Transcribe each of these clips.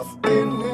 I've been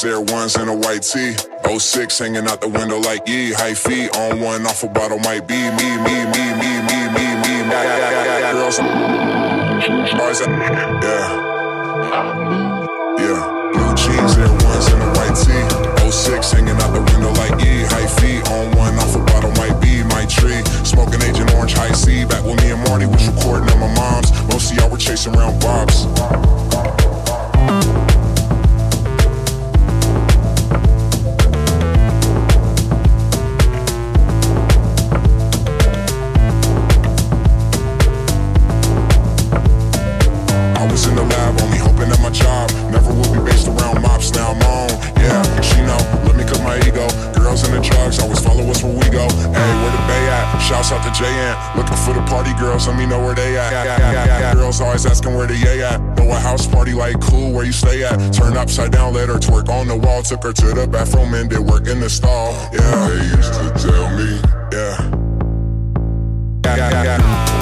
Jeans, Air Ones, and a white tee. 06 hanging out the window like ye. High feet on one, off a bottle might be me, me, me, me, me, me, me. Girls, boys, uh, yeah. Yeah. Blue jeans, Air Ones, and a white tee. 06 hanging out the window like ye. High feet on one, off a bottle might be my tree. Smoking Agent Orange, high C. Back when me and Marty was recording at my mom's. Most of y'all were chasing around bobs. Party girls, let me know where they at. Girls always asking where the yay at. Know a house party like cool, where you stay at? Turn upside down, let her twerk on the wall. Took her to the bathroom and did work in the stall. Yeah, they used to tell me, yeah. Yeah, yeah, yeah.